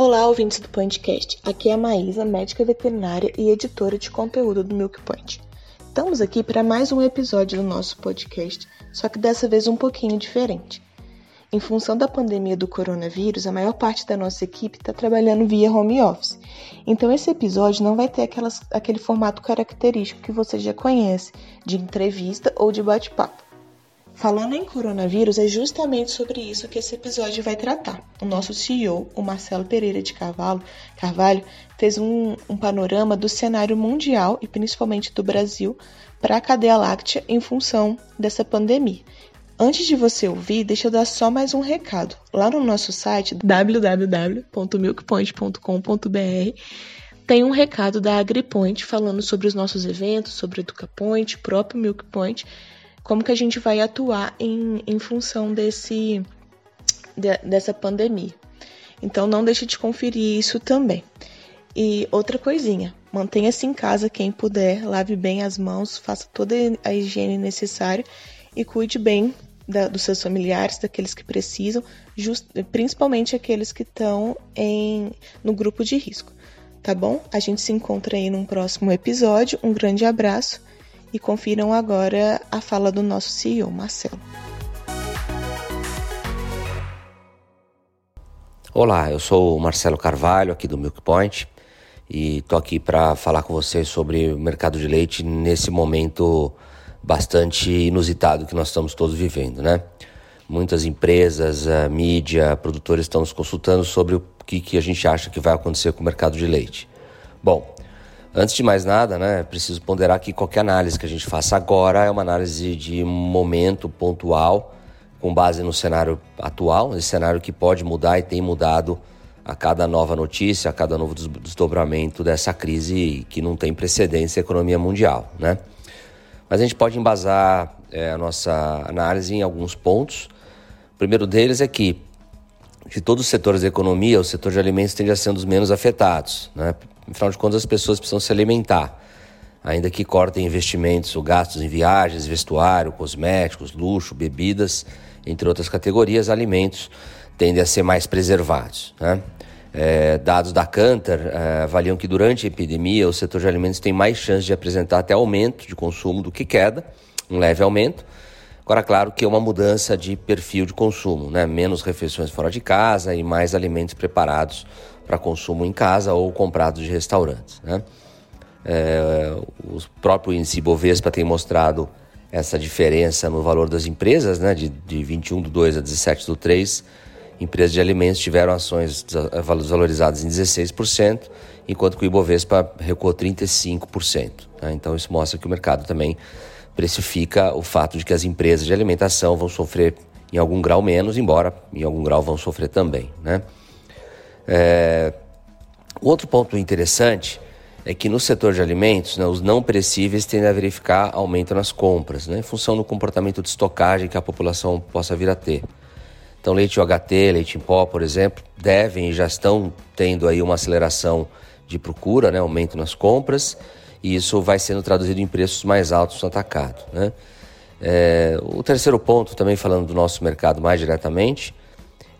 Olá, ouvintes do podcast. Aqui é a Maísa, médica veterinária e editora de conteúdo do Milk Point. Estamos aqui para mais um episódio do nosso podcast, só que dessa vez um pouquinho diferente. Em função da pandemia do coronavírus, a maior parte da nossa equipe está trabalhando via home office. Então, esse episódio não vai ter aquelas, aquele formato característico que você já conhece, de entrevista ou de bate-papo. Falando em coronavírus, é justamente sobre isso que esse episódio vai tratar. O nosso CEO, o Marcelo Pereira de Carvalho, Carvalho fez um, um panorama do cenário mundial e principalmente do Brasil para a cadeia láctea em função dessa pandemia. Antes de você ouvir, deixa eu dar só mais um recado. Lá no nosso site www.milkpoint.com.br tem um recado da AgriPoint falando sobre os nossos eventos, sobre o EducaPoint, próprio MilkPoint como que a gente vai atuar em, em função desse, de, dessa pandemia. Então não deixe de conferir isso também. E outra coisinha, mantenha-se em casa quem puder, lave bem as mãos, faça toda a higiene necessária e cuide bem da, dos seus familiares, daqueles que precisam, just, principalmente aqueles que estão no grupo de risco. Tá bom? A gente se encontra aí num próximo episódio. Um grande abraço e confiram agora a fala do nosso CEO, Marcelo. Olá, eu sou o Marcelo Carvalho, aqui do Milk Point, e estou aqui para falar com vocês sobre o mercado de leite nesse momento bastante inusitado que nós estamos todos vivendo, né? Muitas empresas, a mídia, produtores estão nos consultando sobre o que, que a gente acha que vai acontecer com o mercado de leite. Bom, Antes de mais nada, né, preciso ponderar que qualquer análise que a gente faça agora é uma análise de momento pontual, com base no cenário atual, esse cenário que pode mudar e tem mudado a cada nova notícia, a cada novo desdobramento dessa crise que não tem precedência na economia mundial, né? Mas a gente pode embasar é, a nossa análise em alguns pontos. O primeiro deles é que de todos os setores da economia, o setor de alimentos tende a ser um dos menos afetados, né? Afinal de contas, as pessoas precisam se alimentar. Ainda que cortem investimentos ou gastos em viagens, vestuário, cosméticos, luxo, bebidas, entre outras categorias, alimentos tendem a ser mais preservados. Né? É, dados da Cantar é, avaliam que durante a epidemia o setor de alimentos tem mais chance de apresentar até aumento de consumo do que queda, um leve aumento. Agora, claro que é uma mudança de perfil de consumo, né? menos refeições fora de casa e mais alimentos preparados para consumo em casa ou comprados de restaurantes. Né? É, o próprio índice Bovespa tem mostrado essa diferença no valor das empresas, né? de, de 21 do 2 a 17 do 3. Empresas de alimentos tiveram ações valorizadas em 16%, enquanto que o Ibovespa recuou 35%. Né? Então isso mostra que o mercado também precifica o fato de que as empresas de alimentação vão sofrer em algum grau menos, embora em algum grau vão sofrer também. Né? É... Outro ponto interessante é que no setor de alimentos, né, os não perecíveis tendem a verificar aumento nas compras, né, em função do comportamento de estocagem que a população possa vir a ter. Então, leite UHT, leite em pó, por exemplo, devem e já estão tendo aí uma aceleração de procura, né, aumento nas compras, e isso vai sendo traduzido em preços mais altos no atacado. Né? É, o terceiro ponto, também falando do nosso mercado mais diretamente,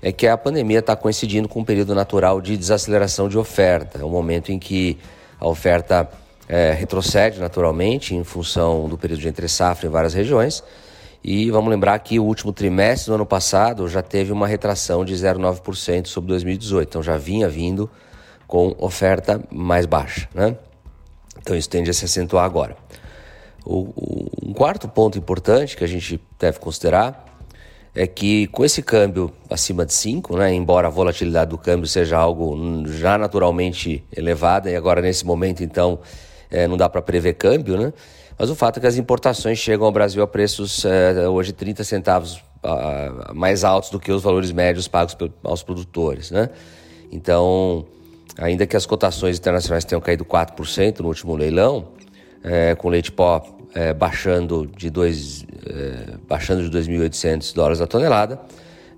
é que a pandemia está coincidindo com um período natural de desaceleração de oferta. É um momento em que a oferta é, retrocede naturalmente em função do período de entre-safra em várias regiões. E vamos lembrar que o último trimestre do ano passado já teve uma retração de 0,9% sobre 2018. Então já vinha vindo com oferta mais baixa. Né? Então isso tende a se acentuar agora. O, o, um quarto ponto importante que a gente deve considerar é que com esse câmbio acima de 5, né, embora a volatilidade do câmbio seja algo já naturalmente elevada, e agora nesse momento então é, não dá para prever câmbio, né? mas o fato é que as importações chegam ao Brasil a preços é, hoje 30 centavos a, mais altos do que os valores médios pagos aos produtores. Né? Então, ainda que as cotações internacionais tenham caído 4% no último leilão, é, com leite pó é, baixando de dois, é, baixando de 2.800 dólares a tonelada.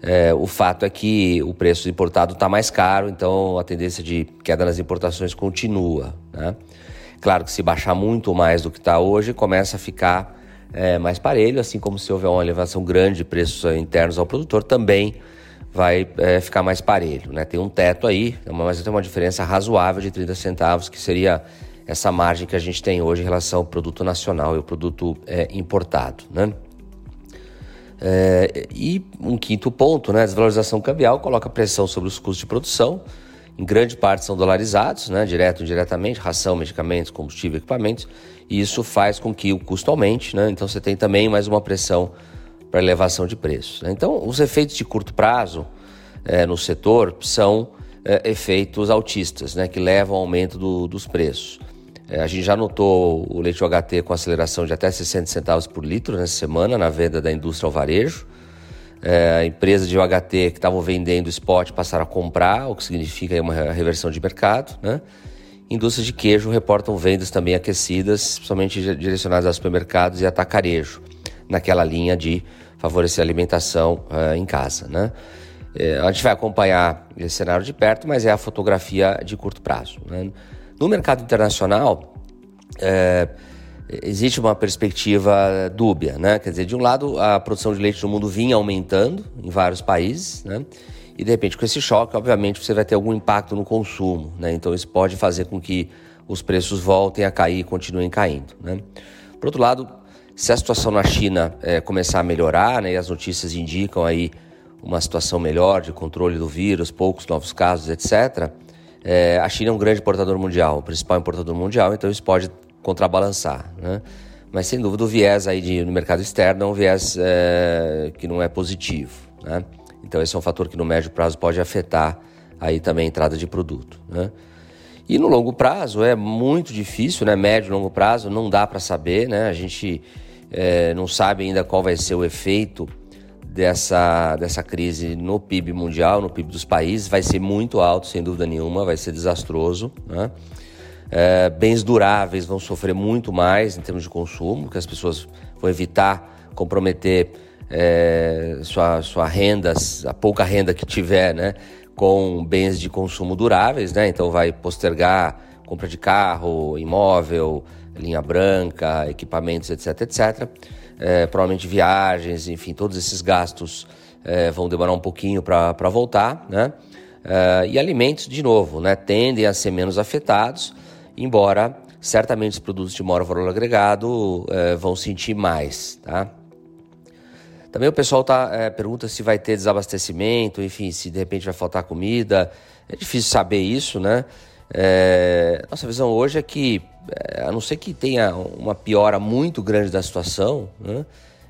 É, o fato é que o preço importado está mais caro, então a tendência de queda nas importações continua. Né? Claro que se baixar muito mais do que está hoje, começa a ficar é, mais parelho, assim como se houver uma elevação grande de preços internos ao produtor, também vai é, ficar mais parelho. Né? Tem um teto aí, mas tem uma diferença razoável de 30 centavos, que seria essa margem que a gente tem hoje em relação ao produto nacional e ao produto é, importado. Né? É, e um quinto ponto, né, a desvalorização cambial coloca pressão sobre os custos de produção, em grande parte são dolarizados, né, direto e indiretamente, ração, medicamentos, combustível, equipamentos, e isso faz com que o custo aumente, né, então você tem também mais uma pressão para elevação de preços. Né? Então, os efeitos de curto prazo é, no setor são é, efeitos altistas, né, que levam ao aumento do, dos preços. É, a gente já notou o leite UHT com aceleração de até 60 centavos por litro nessa semana na venda da indústria ao varejo. É, a empresa de UHT que estavam vendendo spot passaram a comprar, o que significa uma reversão de mercado. Né? Indústrias de queijo reportam vendas também aquecidas, principalmente direcionadas a supermercados e atacarejo, naquela linha de favorecer a alimentação uh, em casa. Né? É, a gente vai acompanhar esse cenário de perto, mas é a fotografia de curto prazo. Né? No mercado internacional, é, existe uma perspectiva dúbia, né? Quer dizer, de um lado, a produção de leite no mundo vinha aumentando em vários países, né? E de repente, com esse choque, obviamente, você vai ter algum impacto no consumo, né? Então, isso pode fazer com que os preços voltem a cair e continuem caindo, né? Por outro lado, se a situação na China é, começar a melhorar, né? E as notícias indicam aí uma situação melhor de controle do vírus, poucos novos casos, etc é, a China é um grande importador mundial, o principal importador mundial, então isso pode contrabalançar, né? Mas sem dúvida o viés aí de, no mercado externo é um viés é, que não é positivo, né? Então esse é um fator que no médio prazo pode afetar aí também a entrada de produto, né? E no longo prazo é muito difícil, né? Médio e longo prazo não dá para saber, né? A gente é, não sabe ainda qual vai ser o efeito dessa, dessa crise no PIB mundial, no PIB dos países, vai ser muito alto, sem dúvida nenhuma, vai ser desastroso. Né? É, bens duráveis vão sofrer muito mais em termos de consumo, porque as pessoas vão evitar comprometer é, sua, sua renda, a pouca renda que tiver, né, com bens de consumo duráveis, né? Então vai postergar compra de carro, imóvel, linha branca, equipamentos, etc, etc é, provavelmente viagens, enfim, todos esses gastos é, vão demorar um pouquinho para voltar, né? É, e alimentos, de novo, né, tendem a ser menos afetados, embora certamente os produtos de maior valor agregado é, vão sentir mais, tá? Também o pessoal tá, é, pergunta se vai ter desabastecimento, enfim, se de repente vai faltar comida. É difícil saber isso, né? É, nossa visão hoje é que é, a não ser que tenha uma piora muito grande da situação, né,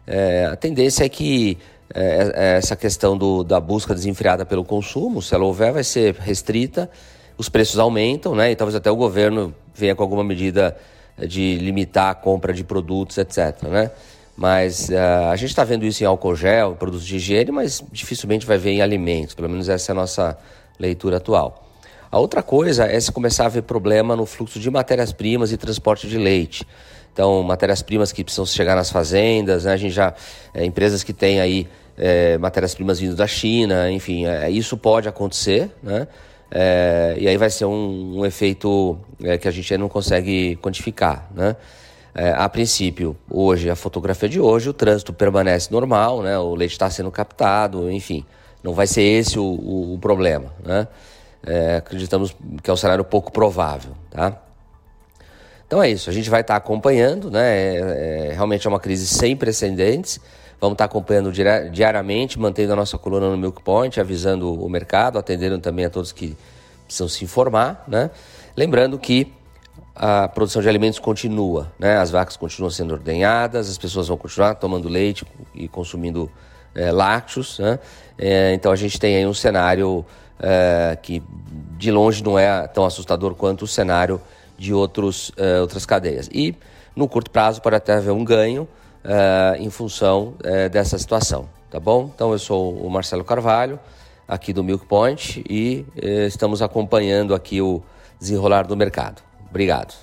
é, a tendência é que é, é, essa questão do, da busca desenfreada pelo consumo, se ela houver, vai ser restrita, os preços aumentam, né, e talvez até o governo venha com alguma medida de limitar a compra de produtos, etc. Né? Mas uh, a gente está vendo isso em álcool gel, produtos de higiene, mas dificilmente vai ver em alimentos, pelo menos essa é a nossa leitura atual. A outra coisa é se começar a ver problema no fluxo de matérias-primas e transporte de leite. Então, matérias-primas que precisam chegar nas fazendas, né? a gente já é, empresas que têm aí é, matérias-primas vindo da China, enfim, é, isso pode acontecer, né? É, e aí vai ser um, um efeito é, que a gente não consegue quantificar, né? É, a princípio, hoje, a fotografia de hoje, o trânsito permanece normal, né? O leite está sendo captado, enfim, não vai ser esse o, o, o problema, né? É, acreditamos que é um cenário pouco provável, tá? Então é isso, a gente vai estar acompanhando, né? É, é, realmente é uma crise sem precedentes. Vamos estar acompanhando diariamente, mantendo a nossa coluna no Milk Point, avisando o mercado, atendendo também a todos que precisam se informar, né? Lembrando que a produção de alimentos continua, né? As vacas continuam sendo ordenhadas, as pessoas vão continuar tomando leite e consumindo é, lácteos, né? É, então a gente tem aí um cenário é, que de longe não é tão assustador quanto o cenário de outros, é, outras cadeias. E no curto prazo pode até haver um ganho é, em função dessa situação, tá bom? Então eu sou o Marcelo Carvalho, aqui do Milk Point, e estamos acompanhando aqui o desenrolar do mercado. Obrigado.